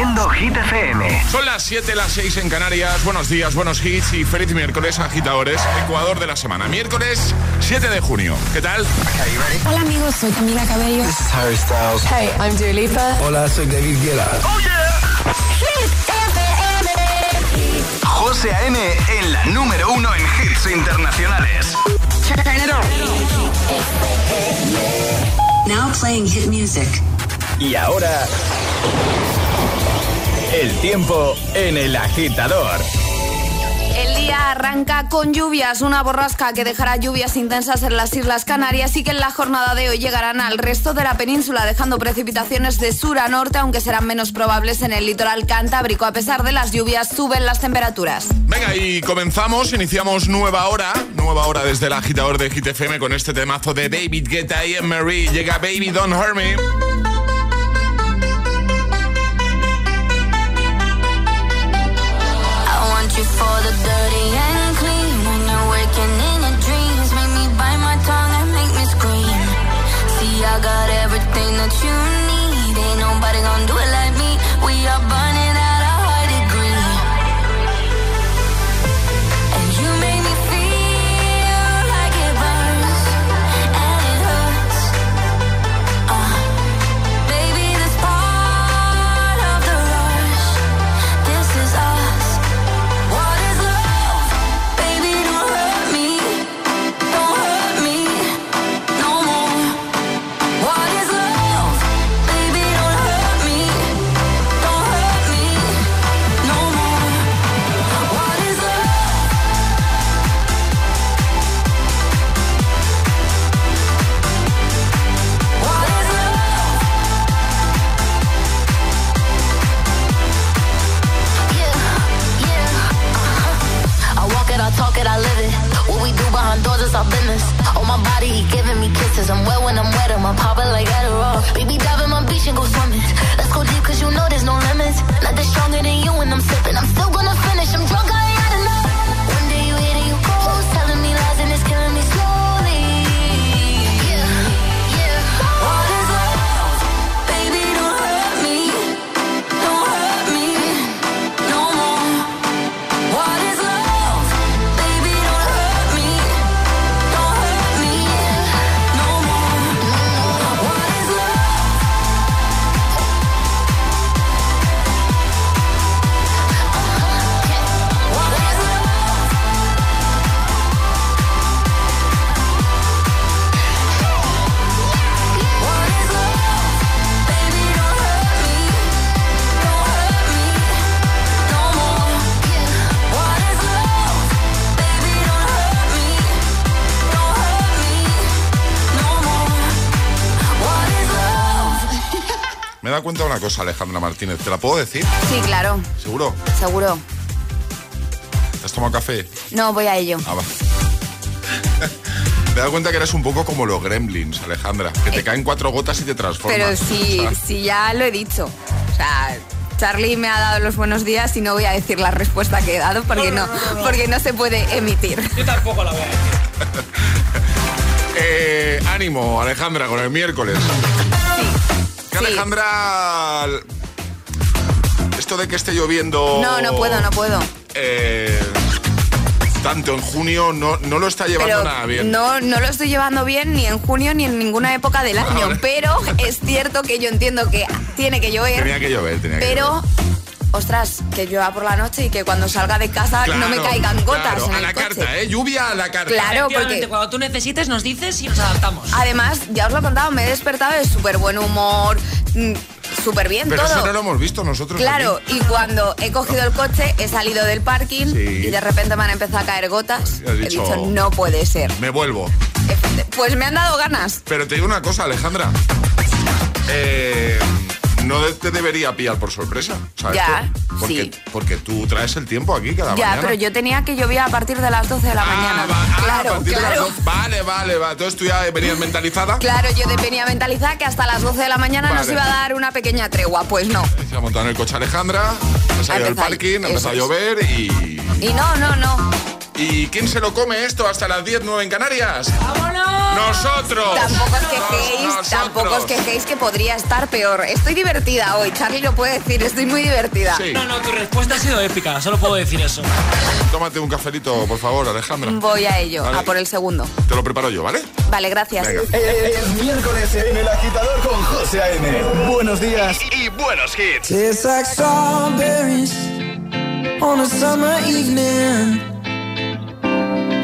Haciendo Hit FM. Son las 7, las 6 en Canarias. Buenos días, buenos hits y feliz miércoles, agitadores. Ecuador de la semana. Miércoles 7 de junio. ¿Qué tal? Hola amigos, soy Camila Cabello. This is Harry Styles. Hey, I'm Dua Lipa. Hola, soy David Guetta. ¡Oh, yeah! Hit FM. José A.M. en la número uno en hits internacionales. Turn it on. Now playing hit music. Y ahora... El tiempo en el agitador. El día arranca con lluvias, una borrasca que dejará lluvias intensas en las Islas Canarias y que en la jornada de hoy llegarán al resto de la península, dejando precipitaciones de sur a norte, aunque serán menos probables en el litoral cantábrico. A pesar de las lluvias, suben las temperaturas. Venga, y comenzamos, iniciamos nueva hora, nueva hora desde el agitador de Hit FM con este temazo de David Guetta y Marie. Llega Baby Don't Hurt Me. Alejandra Martínez. ¿Te la puedo decir? Sí, claro, ¿Seguro? seguro. ¿Te has tomado café? No, voy a ello. Ah, va. Me he dado cuenta que eres un poco como los gremlins, Alejandra. Que te caen cuatro gotas y te transformas. Pero sí, O sea, sí, ya lo he dicho. O sea, Charlie me ha dado los buenos días y no voy a decir la respuesta que he dado porque no, porque no se puede emitir. Yo tampoco la voy a decir. eh, ánimo, Alejandra, con el miércoles. Sí. Alejandra. Esto de que esté lloviendo. No, no puedo, no puedo. eh, tanto en junio no, no lo está llevando Pero nada bien. no, no lo estoy llevando bien ni en junio ni en ninguna época del año. Pero es cierto que yo entiendo que tiene que llover. Tenía que llover, tenía que Pero, ostras, que llueva por la noche y que cuando salga de casa no me caigan gotas claro, en a el la coche. carta, ¿eh? Lluvia a la carta. Claro, porque cuando tú necesites nos dices y nos adaptamos. además, ya os lo he contado, me he despertado de súper buen humor, mm, súper bien Pero todo. eso no lo hemos visto nosotros. Claro, aquí. y cuando he cogido el coche, he salido del parking Sí. y de repente me han empezado a caer gotas. He dicho- dicho, no puede ser. Me vuelvo. Pues me han dado ganas. Pero te digo una cosa, Alejandra. Eh, no te debería pillar por sorpresa. ¿sabes? Ya, porque, sí. porque tú traes el tiempo aquí cada Ya, mañana. pero yo tenía que llover a partir de las 12 de la Ah, mañana. va- ah, a claro, partir de las claro. dos- Vale, vale, vale. Entonces tú ya venías mentalizada. Claro, yo venía mentalizada que hasta las 12 de la mañana nos Vale. iba a dar una pequeña tregua. Pues no. Se ha montado en el coche Alejandra, ha salido del parking, a llover y... Y no, no, no. ¿Y quién se lo come esto hasta las 10, 9 en Canarias? ¡Vámonos! ¡Nosotros! Tampoco os quejéis, Nosotros. tampoco os quejéis que podría estar peor. Estoy divertida hoy, Charlie lo puede decir, estoy muy divertida. Sí. No, no, tu respuesta ha sido épica, solo puedo decir eso. Tómate un cafelito, por favor, Alejandra. Voy a ello, Vale. a por el segundo. Te lo preparo yo, ¿vale? Vale, gracias. Venga. Es miércoles en el agitador con José A.M. Buenos días y, y buenos hits. Tastes like strawberries on a summer evening.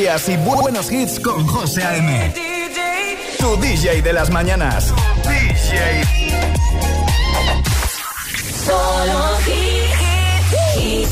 Buenos días y bu- buenos hits con José A.M. Tu DJ de las mañanas. DJ. Solo hit,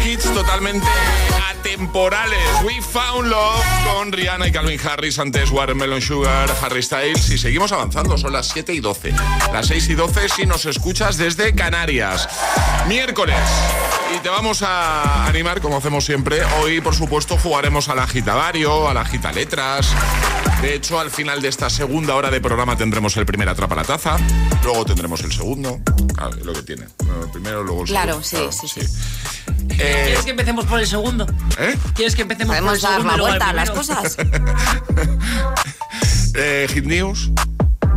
hits totalmente atemporales. We Found Love con Rihanna y Calvin Harris, antes Watermelon Sugar, Harry Styles. Y seguimos avanzando, son las 7 y 12. Las 6 y 12 si nos escuchas desde Canarias. Miércoles. Y te vamos a animar, como hacemos siempre. Hoy, por supuesto, jugaremos a la gitavario, a la gita letras. De hecho, al final de esta segunda hora de programa tendremos el primer atrapa la taza. Luego tendremos el segundo. Claro, lo que tiene. Bueno, el primero, luego el Claro, segundo. sí, sí, Eh, ¿Quieres que empecemos por el segundo? ¿eh? ¿Quieres que empecemos por el Podemos dar segundo? la vuelta a las cosas. Eh, Hit News.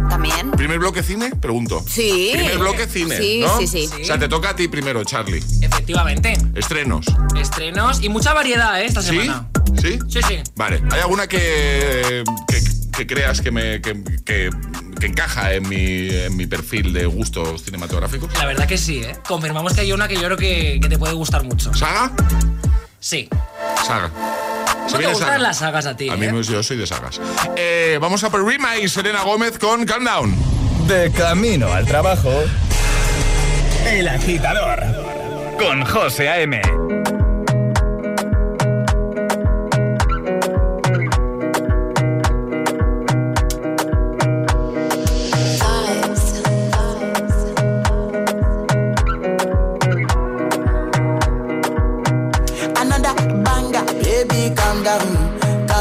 También. ¿Primer bloque cine? Pregunto. Sí. Primer bloque cine, Sí, ¿no? sí, sí. O sea, te toca a ti primero, Charlie. Efectivamente. Estrenos. Estrenos y mucha variedad, ¿eh? Esta ¿Sí? semana. ¿Sí? Sí, sí. Vale. ¿Hay alguna que, que, que creas que, me, que, que- que encaja en mi, en mi perfil de gustos cinematográficos? La verdad que sí, ¿eh? Confirmamos que hay una que yo creo que, que te puede gustar mucho. ¿Saga? Sí. Saga. ¿Cómo Se te gustan las sagas a ti, A mí eh? me- yo soy de sagas. Eh, vamos a por Rima y Selena Gómez con Countdown. De camino al trabajo. El agitador. Con José A.M.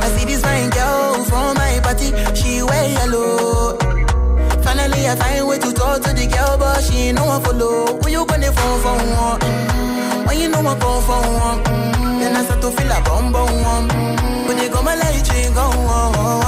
I see this fine girl from my party, she wear yellow. Finally I find way to talk to the girl, but she ain't no one follow. Who you gonna phone for one? When you know I come for one, then I start to feel a bum bum one. Mm. When you go my light, you go on.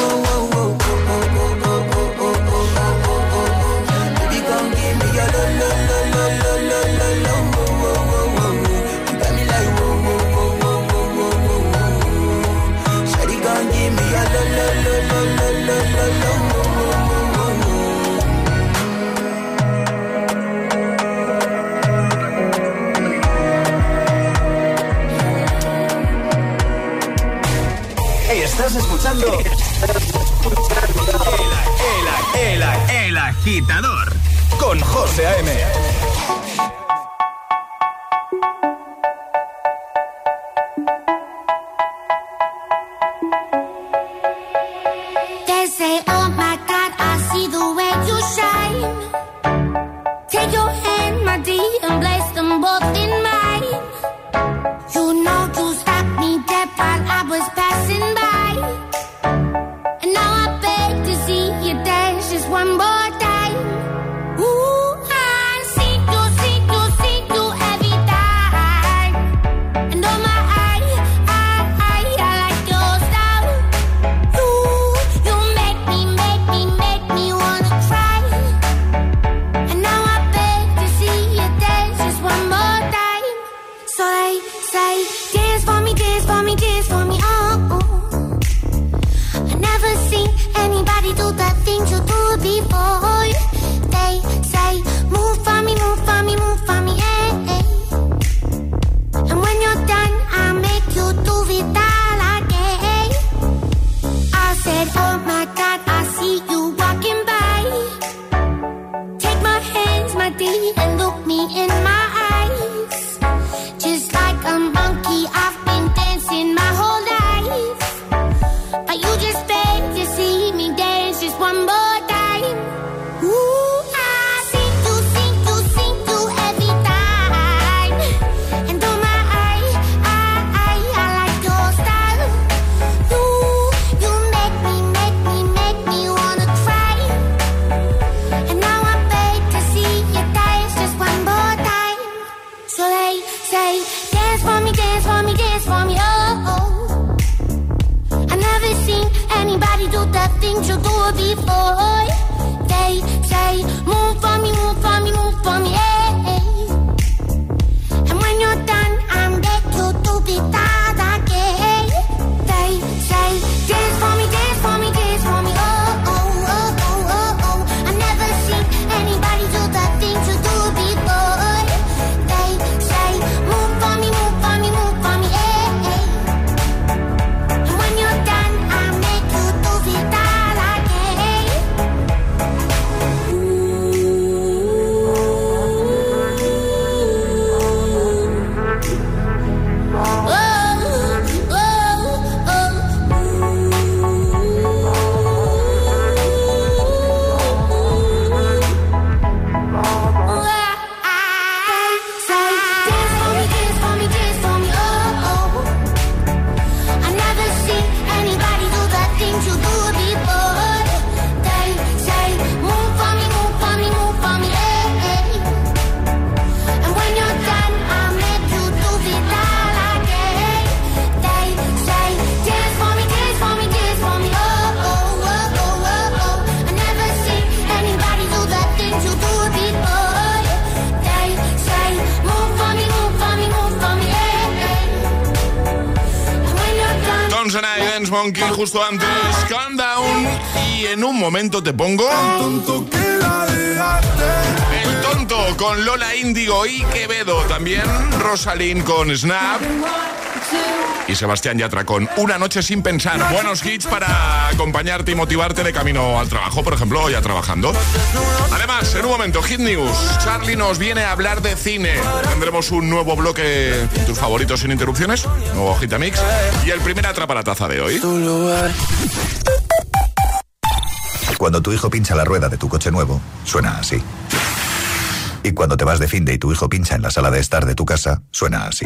escuchando el, el, el, el agitador con José A.M. Justo antes, Countdown. Y en un momento te pongo. El tonto con Lola Índigo y Quevedo. También Rosalind con Snap. Y Sebastián Yatra con Una noche sin pensar. Buenos hits para acompañarte y motivarte de camino al trabajo, por ejemplo, ya trabajando. Además, en un momento, Hit News. Charlie nos viene a hablar de cine. Tendremos un nuevo bloque, tus favoritos sin interrupciones, nuevo Hitamix. Y el primer atrapa la taza de hoy. Cuando tu hijo pincha la rueda de tu coche nuevo, suena así. Y cuando te vas de fin de y tu hijo pincha en la sala de estar de tu casa, suena así.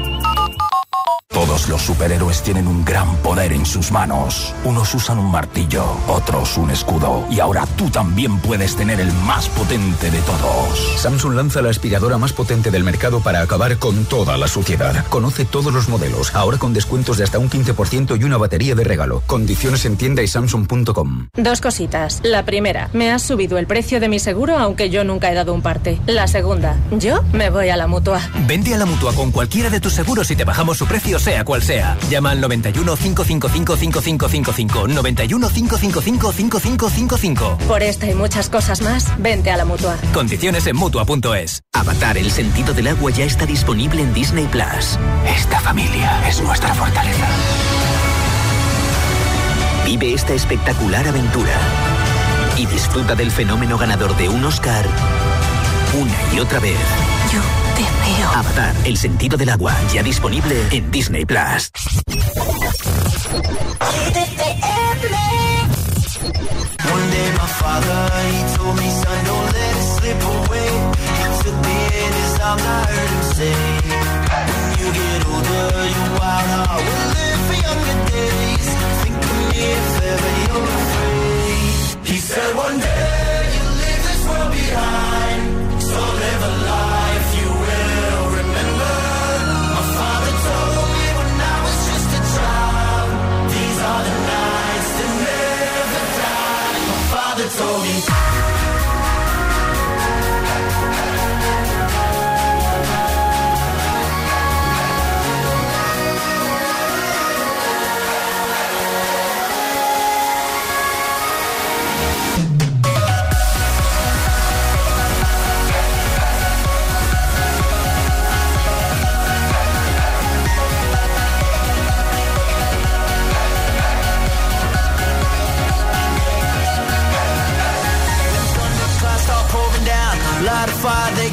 Todos los superhéroes tienen un gran poder en sus manos. Unos usan un martillo, otros un escudo. Y ahora tú también puedes tener el más potente de todos. Samsung lanza la aspiradora más potente del mercado para acabar con toda la suciedad. Conoce todos los modelos, ahora con descuentos de hasta un 15% y una batería de regalo. Condiciones en tienda y samsung.com. Dos cositas. La primera, me has subido el precio de mi seguro aunque yo nunca he dado un parte. La segunda, yo me voy a la mutua. Vente a la mutua con cualquiera de tus seguros y te bajamos su precio, sea cual sea. Llama al 91 555 5555. 91 555 5555. Por esta y muchas cosas más, vente a la mutua. Condiciones en mutua.es. Avatar, el sentido del agua ya está disponible en Disney Plus. Esta familia es nuestra fortaleza. Vive esta espectacular aventura y disfruta del fenómeno ganador de un Oscar una y otra vez. Yo te veo. Avatar, el sentido del agua, ya disponible en Disney Plus. One day my father, he told me, son, don't let it slip away. He took me in his arms, I heard him say, when you get older, your wild heart will live for younger days. Think of me if ever you're afraid. He said one day you'll leave this world behind, so live a life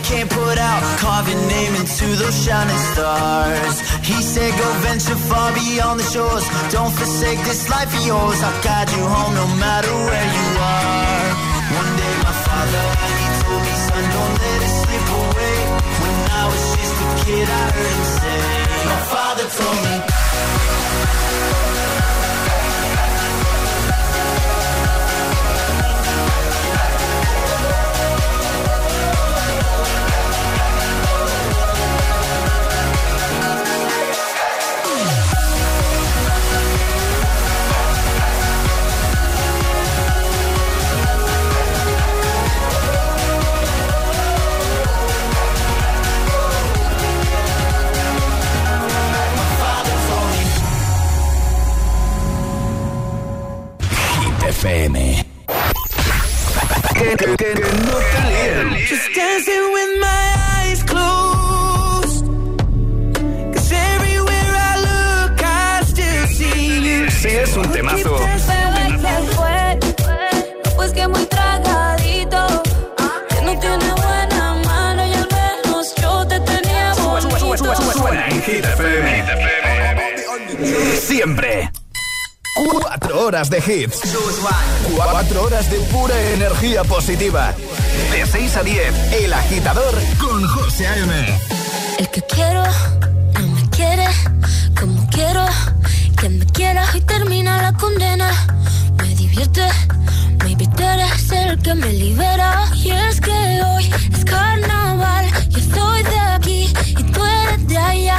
can't put out. Carve your name into those shining stars. He said go venture far beyond the shores. Don't forsake this life of yours. I'll guide you home no matter where you are. One day my father, he told me Son, don't let it slip away. When I was just a kid, I heard him say My father told me FM. Que, no Just dancing with my eyes closed. Cause everywhere I look, I still see you. Es un temazo. Siempre. Cuatro horas de hits. Cuatro horas de pura energía positiva. De 6 a 10, El Agitador con José A.M. El que quiero, no me quiere, como quiero, que me quiera y termina la condena. Me divierte, me invitarás a ser el que me libera. Y es que hoy es carnaval, yo soy de aquí y tú eres de allá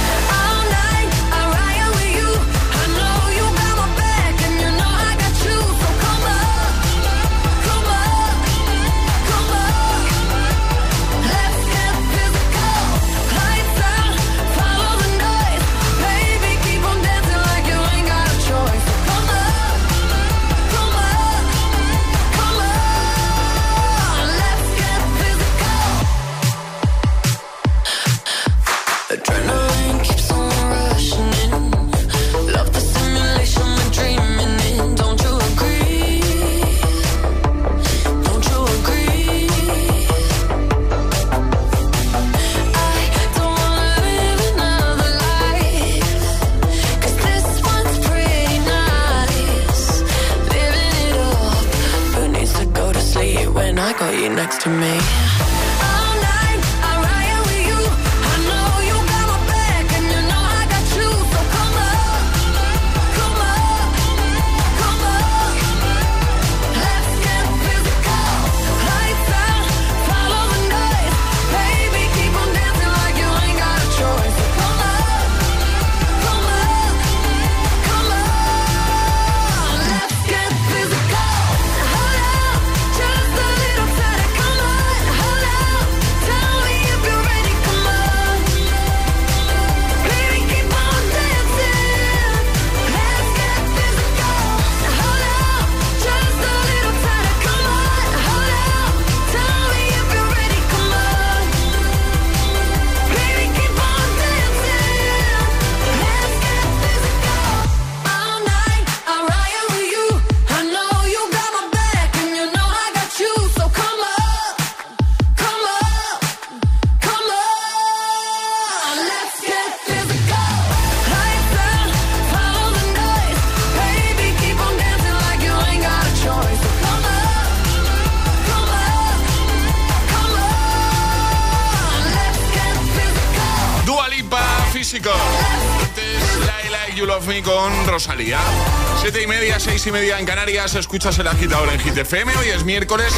Canarias. Escuchas el agitador en Hit FM. Hoy es miércoles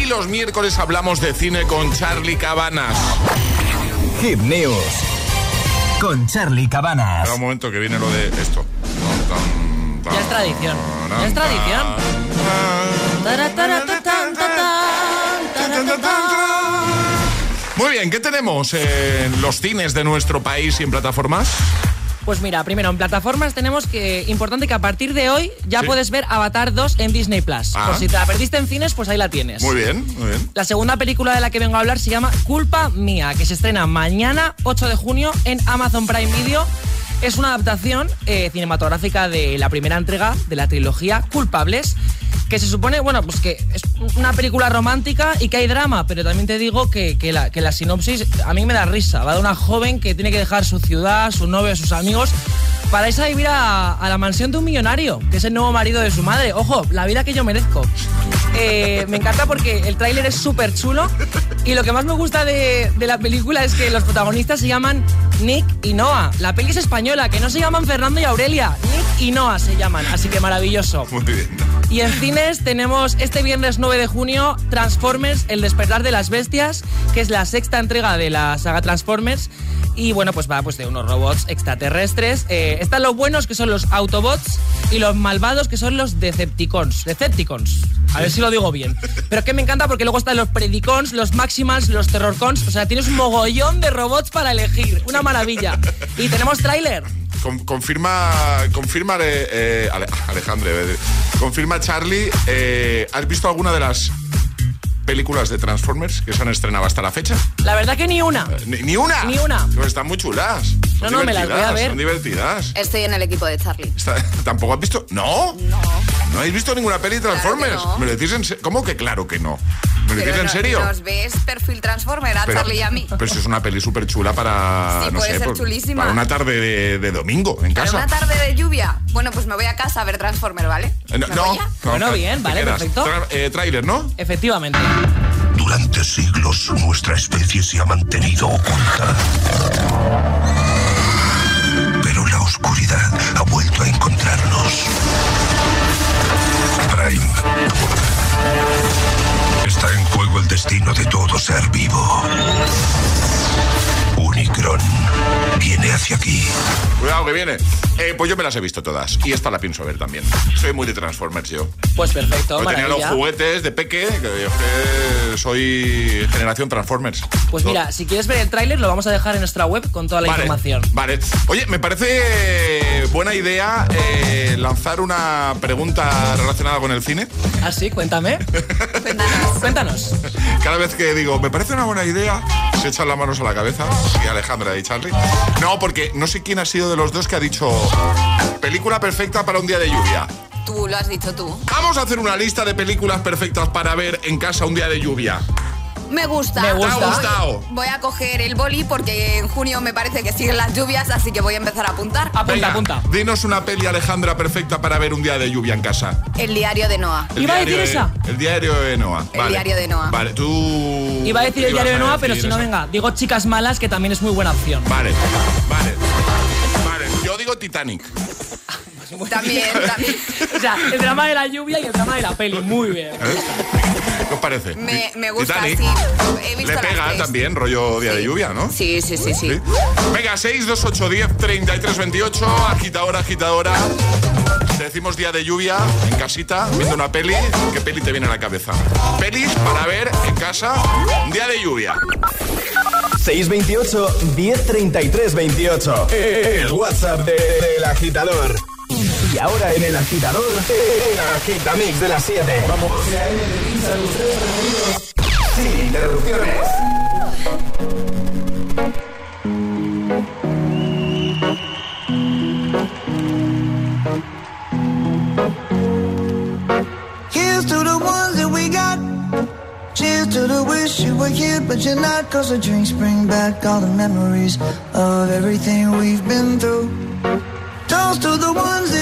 y los miércoles hablamos de cine con Charlie Cabanas. Hit News con Charlie Cabanas. Espera un momento que viene lo de esto. Ya es tradición. Ya es tradición. Muy bien, ¿qué tenemos en los cines de nuestro país y en plataformas? Pues mira, primero en plataformas tenemos que importante que a partir de hoy ya Sí. puedes ver Avatar 2 en Disney Plus. Ah. Por si te la perdiste en cines, pues ahí la tienes. Muy bien, muy bien. La segunda película de la que vengo a hablar se llama Culpa Mía, que se estrena mañana 8 de junio en Amazon Prime Video. Es una adaptación eh, cinematográfica de la primera entrega de la trilogía Culpables, que se supone, bueno, pues que es una película romántica y que hay drama, pero también te digo que, que la, que la sinopsis a mí me da risa. Va de una joven que tiene que dejar su ciudad, su novio, sus amigos para irse a vivir a, a la mansión de un millonario, que es el nuevo marido de su madre. Ojo, la vida que yo merezco. Eh, me encanta porque el tráiler es súper chulo y lo que más me gusta de, de la película es que los protagonistas se llaman Nick y Noah. La peli es española, que no se llaman Fernando y Aurelia. Nick y Noah se llaman, así que maravilloso. Muy bien. Y en cines tenemos este viernes 9 de junio Transformers, El despertar de las bestias, que es la sexta entrega de la saga Transformers. Y bueno, pues va pues de unos robots extraterrestres. Eh, están los buenos, que son los Autobots, y los malvados, que son los Decepticons. Decepticons. A ver si lo digo bien. Pero es que me encanta porque luego están los Predicons, los Maximals, los Terrorcons. O sea, tienes un mogollón de robots para elegir. Una maravilla. Y tenemos tráiler. Con- confirma, confirma eh, eh, Ale- Alejandre, eh, confirma Charlie, eh, ¿has visto alguna de las películas de Transformers que se han estrenado hasta la fecha? La verdad que ni una. Ni, ni una. Ni una. Pero están muy chulas. Son No, no, me las voy a ver. Son divertidas. Estoy en el equipo de Charlie. ¿Tampoco has visto? ¿No? No. ¿No habéis visto ninguna peli de Transformers? Claro que no. ¿Me lo decís en serio? ¿Cómo que claro que no? ¿Me lo decís Pero en no- serio? ¿Nos ves perfil Transformer a Pero, Charlie y a mí? pero si es una peli súper chula para, Sí, no puede sé, ser por- chulísima. para una tarde de, de domingo en Para casa. una tarde de lluvia. Bueno, pues me voy a casa a ver Transformer, ¿vale? Eh, No, ¿Me no, Bueno, bien, vale, perfecto. Tra- eh, tráiler, ¿no? Efectivamente. Durante siglos nuestra especie se ha mantenido oculta. Está en juego el destino de todo ser vivo. Unicron viene hacia aquí. Cuidado que viene. Eh, pues yo me las he visto todas. Y esta la pienso ver también. Soy muy de Transformers yo. Pues perfecto, Yo tenía los juguetes de peque, que yo que soy generación Transformers. Pues mira, si quieres ver el tráiler lo vamos a dejar en nuestra web con toda la Vale, información. Vale. Oye, me parece buena idea eh, lanzar una pregunta relacionada con el cine. Ah, sí, cuéntame. Cuéntanos. Cada vez que digo, me parece una buena idea, se echan las manos a la cabeza. Y Alejandra y Charlie. No, porque no sé quién ha sido de los dos que ha dicho película perfecta para un día de lluvia. Tú lo has dicho tú. Vamos a hacer una lista de películas perfectas para ver en casa un día de lluvia. Me gusta. Me gusta. ¿Te ha gustado? Voy a coger el boli porque en junio me parece que siguen las lluvias, así que voy a empezar a apuntar. Venga, Dinos una peli, Alejandra, perfecta para ver un día de lluvia en casa. El diario de Noah. El diario de- El diario de Noah. El diario de Noah. Vale, tú. Iba a decir el diario de Noah, pero decir si no, venga, digo chicas malas, que también es muy buena opción. Vale, vale. Vale, yo digo Titanic. También, también. O sea, el drama de la lluvia y el drama de la peli, muy bien. ¿Eh? ¿Qué os parece? Me, me gusta, Titanic. sí. He visto Le pega también, rollo día de lluvia, ¿no? Sí, sí, sí, sí. Venga, 6, 2, 8, 10, 33, 28. Agitadora, agitadora. Te decimos día de lluvia, en casita, viendo una peli. ¿Qué peli te viene a la cabeza? Pelis para ver en casa, día de lluvia. 628 1033 28. El WhatsApp de- del agitador. Y ahora en el agitador, el agitamix de las 7. Vamos. Sin interrupciones. To the ones that we got. Cheers to the wish you were here, but you're not. Cause the drinks bring back all the memories of everything we've been through. Toast to the ones to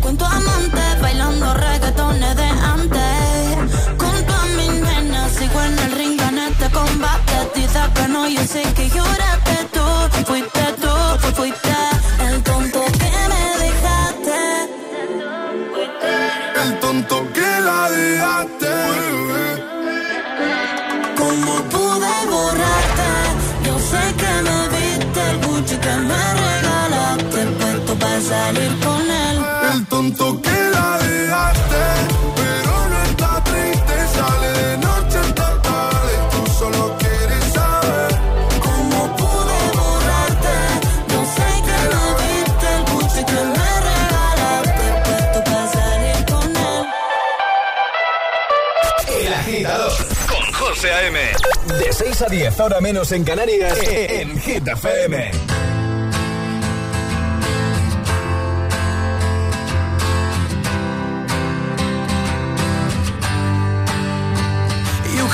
cuento siento que la dejaste, pero no está triste, sale de noche hasta tarde. Tú solo quieres saber cómo pude borrarte. Yo sé que lo viste, el buche que me regalaste, puesto para salir con él. El agitador con José A.M. De 6 a 10, ahora menos en Canarias, en Gita FM.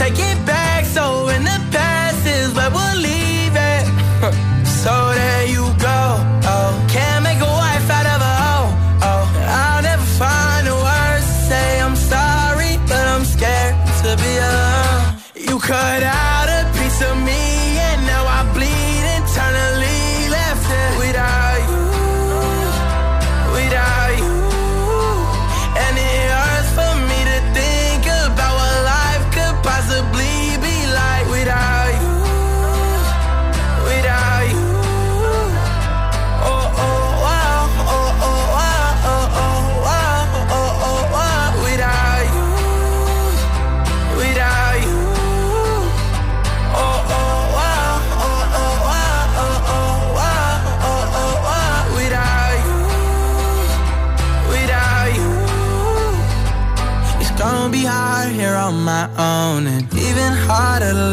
take it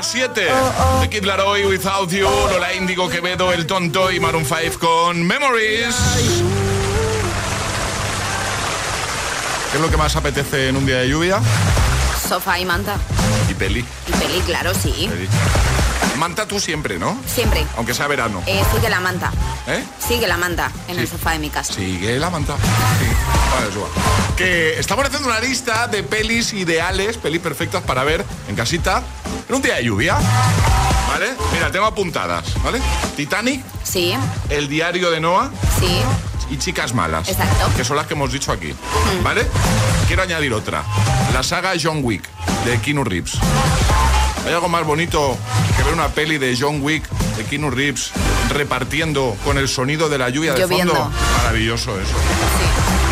las 7. The Kid Laroi, Without You, Lola Indigo, Quevedo, El Tonto y Maroon 5 con Memories. ¿Qué es lo que más apetece en un día de lluvia? Sofá y manta. Y peli. Y peli, claro, sí. Manta tú siempre, ¿no? Siempre. Aunque sea verano. Eh, sigue la manta. ¿Eh? Sigue la manta en el sofá de mi casa. Sigue la manta. Sí. Que estamos haciendo una lista de pelis ideales, pelis perfectas para ver en casita en un día de lluvia. ¿Vale? Mira, tengo apuntadas, ¿vale? Titanic. Sí. El diario de Noah. Sí. Y Chicas Malas. Exacto. Que son las que hemos dicho aquí. ¿Vale? Quiero añadir otra. La saga John Wick, de Keanu Reeves. ¿Hay algo más bonito que ver una peli de John Wick, de Keanu Reeves, repartiendo con el sonido de la lluvia de Lloviendo. fondo? Maravilloso eso.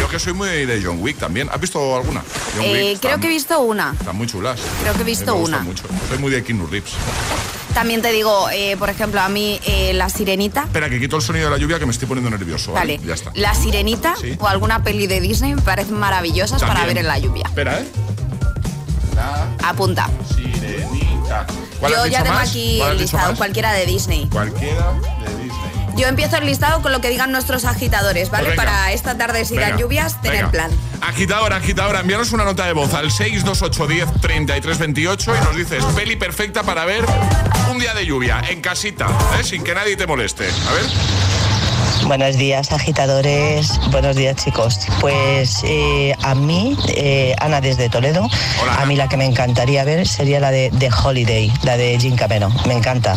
Yo que soy muy de John Wick también. ¿Has visto alguna? John Eh, Wick, creo están- que he visto una. Están muy chulas. Creo que he visto me una. mucho. Soy muy de Keanu Reeves. También te digo, eh, por ejemplo, a mí eh, La Sirenita. Espera, que quito el sonido de la lluvia que me estoy poniendo nervioso. Vale, Vale. ya está. La Sirenita Sí. o alguna peli de Disney me parecen maravillosas para ver en la lluvia. Espera, ¿eh? La Apunta. Sirenita. ¿Cuál has Yo dicho ya tengo más? aquí ¿Cuál has el dicho listado, cualquiera de Disney. Cualquiera de Disney. Yo empiezo el listado con lo que digan nuestros agitadores, ¿vale? Pues. Para esta tarde, si dan lluvias, tener venga. plan. Agitadora, agitadora, envíanos una nota de voz al 62810 3328 y nos dices peli perfecta para ver un día de lluvia en casita, ¿eh? sin que nadie te moleste. A ver. Buenos días, agitadores. Buenos días, chicos. Pues eh, a mí, eh, Ana desde Toledo, a mí la que me encantaría ver sería la de, de Holiday, la de Jim Cameno. Me encanta.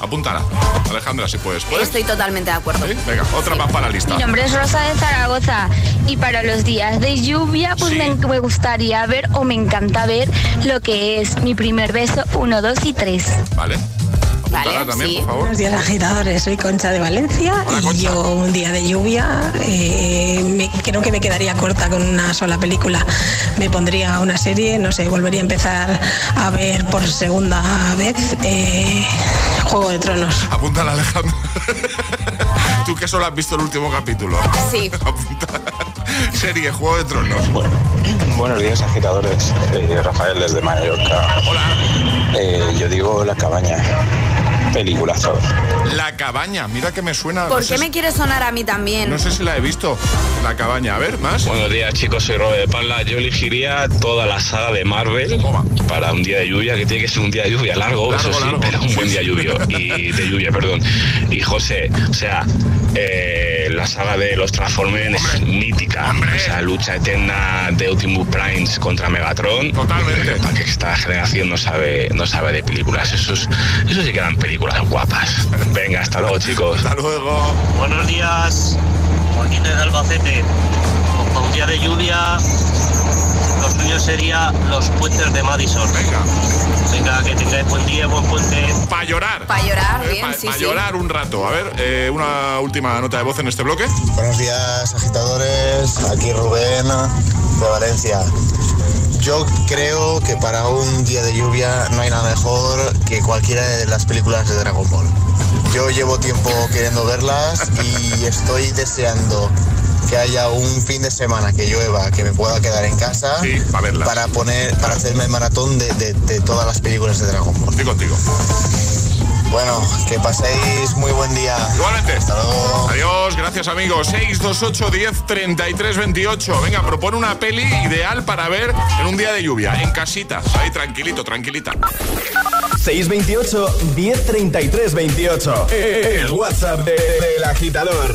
Apúntala. Alejandra, si puedes. ¿Puedes? Estoy totalmente de acuerdo. Venga, otra más para la lista. Mi nombre es Rosa de Zaragoza y para los días de lluvia pues me, me gustaría ver o me encanta ver lo que es mi primer beso 1, 2 y 3. Vale. Apúntala también, por favor. Buenos días agitadores, soy Concha de Valencia y yo un día de lluvia eh, me- creo que me quedaría corta con una sola película. Me pondría una serie, no sé, volvería a empezar a ver por segunda vez eh, Juego de Tronos. Apúntala, Alejandra. Tú que solo has visto el último capítulo. Sí. Apunta. Serie Juego de Tronos. Buenos días, agitadores. Eh, Rafael desde Mallorca. Hola. yo digo La Cabaña. Peliculazo. La cabaña, mira que me suena. ¿Por qué me quiere sonar a mí también? No sé si la he visto. La cabaña, a ver, más. Buenos días chicos, soy Robert de Palma. Yo elegiría toda la saga de Marvel para un día de lluvia, que tiene que ser un día de lluvia largo, Largo, eso sí, largo. pero un buen día lluvio y de lluvia, perdón. Y José, o sea, eh, la saga de los Transformers es mítica, esa lucha eterna de Optimus Prime contra Megatron. Totalmente. Para que esta generación no sabe, no sabe de películas, eso, es- eso sí que eran películas guapas. Venga, hasta luego chicos. Hasta luego. Buenos días, Joaquín de Albacete. Para un día de lluvia, lo suyo sería los puentes de Madison. Venga. Venga, que tengáis buen día, buen puente. Para llorar. Para llorar, Eh, bien, pa- sí, pa' sí. llorar un rato. A ver, eh, una última nota de voz en este bloque. Buenos días, agitadores. Aquí Rubén de Valencia. Yo creo que para un día de lluvia no hay nada mejor que cualquiera de las películas de Dragon Ball. Yo llevo tiempo queriendo verlas y estoy deseando que haya un fin de semana que llueva, que me pueda quedar en casa para poner, para hacerme el maratón de, de- de todas las películas de Dragon Ball. Estoy contigo. Bueno, que paséis muy buen día. Igualmente. Hasta luego. Adiós, gracias amigos. 628 10 33 28. Venga, propone una peli ideal para ver en un día de lluvia, en casita. Ahí tranquilito, tranquilita. 628 1033 28. El WhatsApp de- del agitador.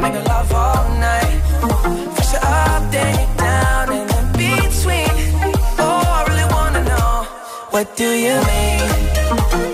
Make love all night. Up, then down, between. Oh, I really wanna know, what do you mean?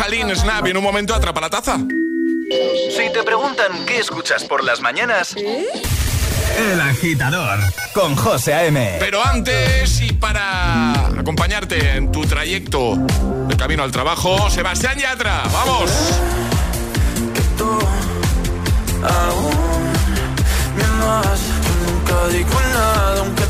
Rosalind Snap y en un momento atrapa la taza. Si te preguntan qué escuchas por las mañanas, El Agitador con José A.M. Pero antes y para acompañarte en tu trayecto de camino al trabajo, Sebastián Yatra, vamos. aún me amas. Yo nunca digo nada, aunque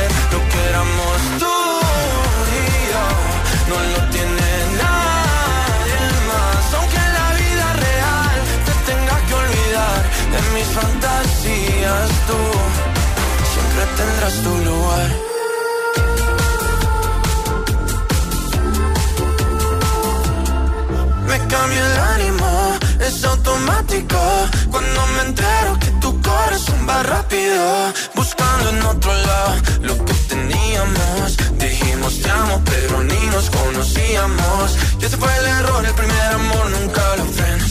fantasías. Tú siempre tendrás tu lugar. Me cambia el ánimo, es automático Cuando me entero que tu corazón va rápido Buscando en otro lado lo que teníamos Dijimos te amo pero ni nos conocíamos Y ese fue el error, el primer amor nunca lo frenas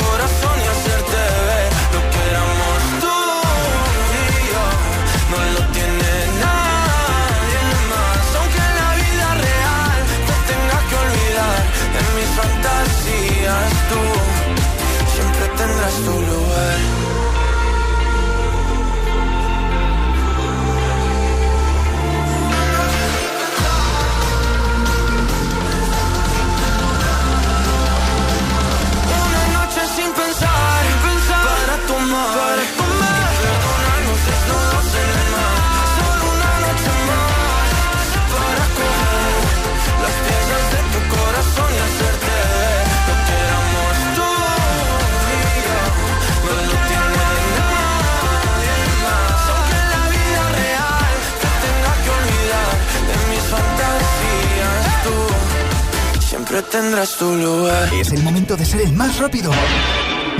siempre tendrás tu siempre tendrás tu lugar. Es el momento de ser el más rápido.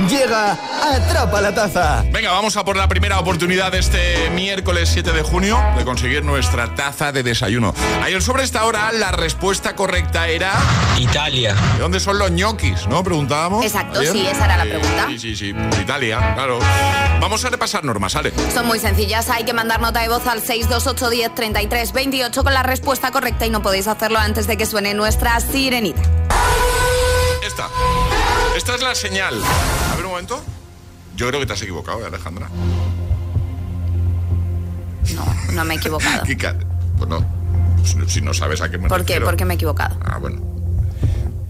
Llega Atrapa la Taza. Venga, vamos a por la primera oportunidad de este miércoles 7 de junio de conseguir nuestra taza de desayuno. Ayer sobre esta hora la respuesta correcta era... Italia. ¿De dónde son los ñoquis? ¿No? Preguntábamos. Exacto, ayer. sí, esa era la pregunta. Sí, sí, sí. Italia, claro. Vamos a repasar normas, ¿sale? Son muy sencillas, hay que mandar nota de voz al 628 10 33 28 con la respuesta correcta y no podéis hacerlo antes de que suene nuestra sirenita. Esta. Esta es la señal. Momento. Yo creo que te has equivocado, ¿eh, Alejandra. No, no me he equivocado. Kika, pues no. Si- Si no sabes a qué me ¿Por qué? refiero. Porque me he equivocado. Ah, bueno.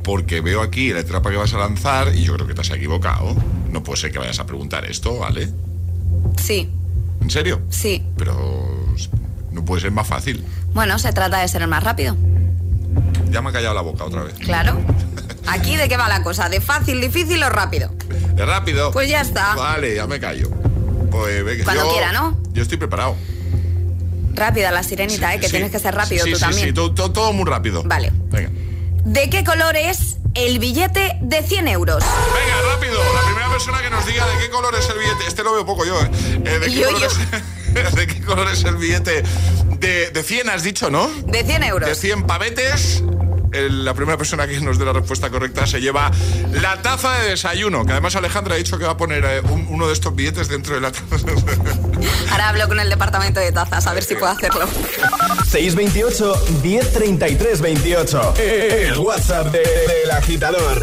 Porque veo aquí la trapa que vas a lanzar y yo creo que te has equivocado. No puede ser que vayas a preguntar esto, ¿vale? Sí, ¿En serio? sí. Pero no puede ser más fácil. Bueno, se trata de ser el más rápido. Ya me ha callado la boca otra vez. Claro. Aquí de qué va la cosa, de fácil, difícil o rápido. De rápido. Pues ya está. Vale, ya me callo. Pues venga, Cuando yo- quiera, ¿no? Yo estoy preparado. Rápida la sirenita, ¿eh? Que Sí. tienes que ser rápido Sí, tú también. Sí, todo, todo- todo muy rápido. Vale. Venga. ¿De qué color es el billete de 100 euros? Venga, rápido. La primera persona que nos diga de qué color es el billete. Este lo veo poco yo, ¿eh? Eh, ¿de, qué Yo, color yo. Es, ¿De qué color es el billete? De, de 100 has dicho, ¿no? De 100 euros. De 100 pavetes. El- la primera persona que nos dé la respuesta correcta se lleva la taza de desayuno. Que además Alejandra ha dicho que va a poner eh, un- uno de estos billetes dentro de la taza. Ahora hablo con el departamento de tazas, a ver si puedo hacerlo. 628 1033 28. El WhatsApp de- del agitador.